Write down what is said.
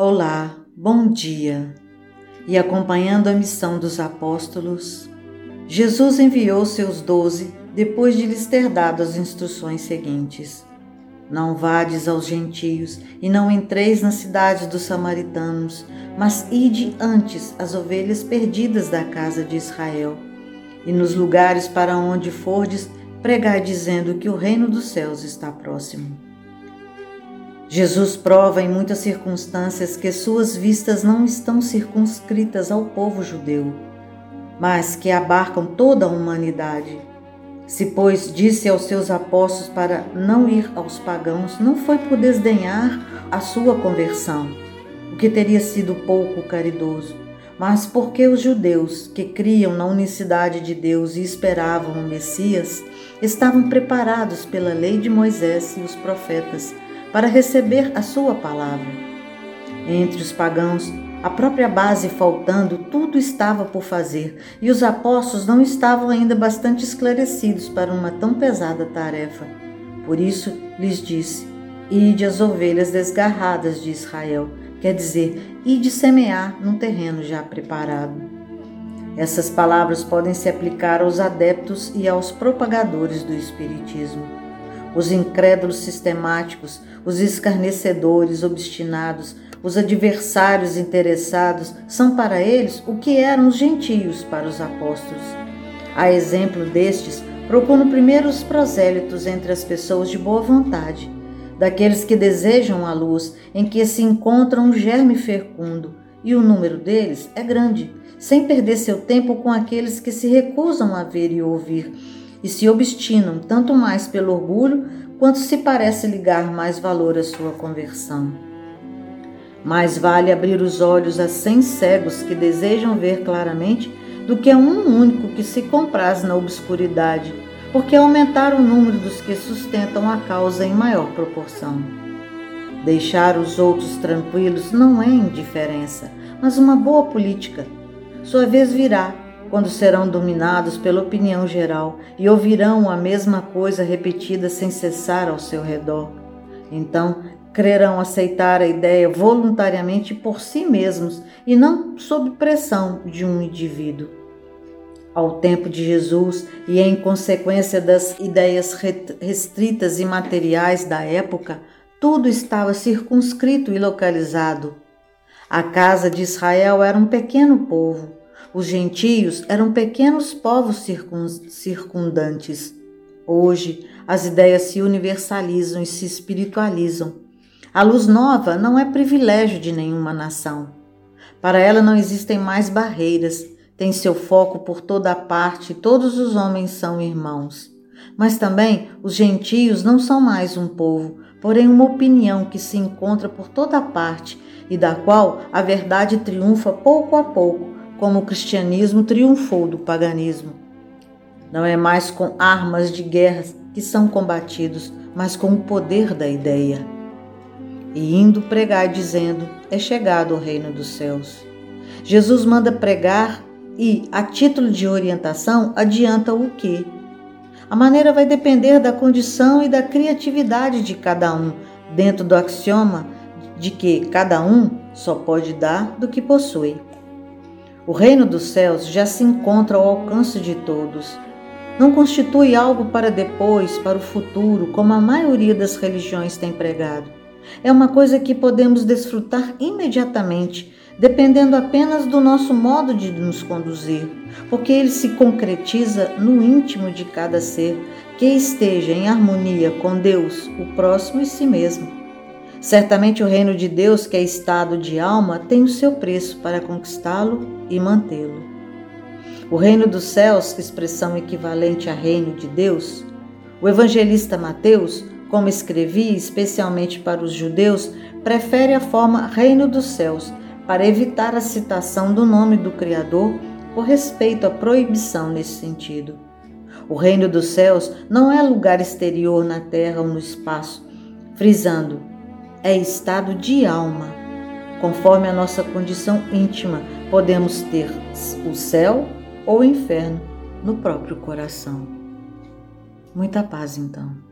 Olá, bom dia. E acompanhando a missão dos apóstolos, Jesus enviou seus doze depois de lhes ter dado as instruções seguintes: Não vades aos gentios e não entreis nas cidades dos samaritanos, mas ide antes as ovelhas perdidas da casa de Israel. E nos lugares para onde fordes, pregai dizendo que o reino dos céus está próximo. Jesus prova em muitas circunstâncias que suas vistas não estão circunscritas ao povo judeu, mas que abarcam toda a humanidade. Se, pois, disse aos seus apóstolos para não ir aos pagãos, não foi por desdenhar a sua conversão, o que teria sido pouco caridoso, mas porque os judeus, que criam na unicidade de Deus e esperavam o Messias, estavam preparados pela lei de Moisés e os profetas para receber a sua palavra. Entre os pagãos, a própria base faltando, tudo estava por fazer, e os apóstolos não estavam ainda bastante esclarecidos para uma tão pesada tarefa. Por isso lhes disse: Ide as ovelhas desgarradas de Israel, quer dizer, ide semear num terreno já preparado. Essas palavras podem se aplicar aos adeptos e aos propagadores do Espiritismo os incrédulos sistemáticos, os escarnecedores obstinados, os adversários interessados são para eles o que eram os gentios para os apóstolos. A exemplo destes, procuram primeiro os prosélitos entre as pessoas de boa vontade, daqueles que desejam a luz, em que se encontra um germe fecundo, e o número deles é grande, sem perder seu tempo com aqueles que se recusam a ver e ouvir e se obstinam tanto mais pelo orgulho quanto se parece ligar mais valor à sua conversão. Mais vale abrir os olhos a cem cegos que desejam ver claramente do que a um único que se compraz na obscuridade, porque aumentar o número dos que sustentam a causa em maior proporção. Deixar os outros tranquilos não é indiferença, mas uma boa política. Sua vez virá quando serão dominados pela opinião geral e ouvirão a mesma coisa repetida sem cessar ao seu redor. Então, crerão aceitar a ideia voluntariamente por si mesmos e não sob pressão de um indivíduo. Ao tempo de Jesus e em consequência das ideias restritas e materiais da época, tudo estava circunscrito e localizado. A casa de Israel era um pequeno povo, os gentios eram pequenos povos circundantes. Hoje, as ideias se universalizam e se espiritualizam. A luz nova não é privilégio de nenhuma nação. Para ela não existem mais barreiras, tem seu foco por toda a parte, todos os homens são irmãos. Mas também os gentios não são mais um povo, porém uma opinião que se encontra por toda a parte e da qual a verdade triunfa pouco a pouco, como o cristianismo triunfou do paganismo. Não é mais com armas de guerra que são combatidos, mas com o poder da ideia. E indo pregar dizendo: É chegado o reino dos céus. Jesus manda pregar e, a título de orientação, adianta o que? A maneira vai depender da condição e da criatividade de cada um, dentro do axioma de que cada um só pode dar do que possui. O reino dos céus já se encontra ao alcance de todos. Não constitui algo para depois, para o futuro, como a maioria das religiões tem pregado. É uma coisa que podemos desfrutar imediatamente, dependendo apenas do nosso modo de nos conduzir, porque ele se concretiza no íntimo de cada ser que esteja em harmonia com Deus, o próximo e si mesmo. Certamente o reino de Deus, que é estado de alma, tem o seu preço para conquistá-lo e mantê-lo. O reino dos céus, expressão equivalente a reino de Deus, o evangelista Mateus, como escrevi especialmente para os judeus, prefere a forma reino dos céus para evitar a citação do nome do Criador por respeito à proibição nesse sentido. O reino dos céus não é lugar exterior na terra ou no espaço, frisando é estado de alma. Conforme a nossa condição íntima, podemos ter o céu ou o inferno no próprio coração. Muita paz, então.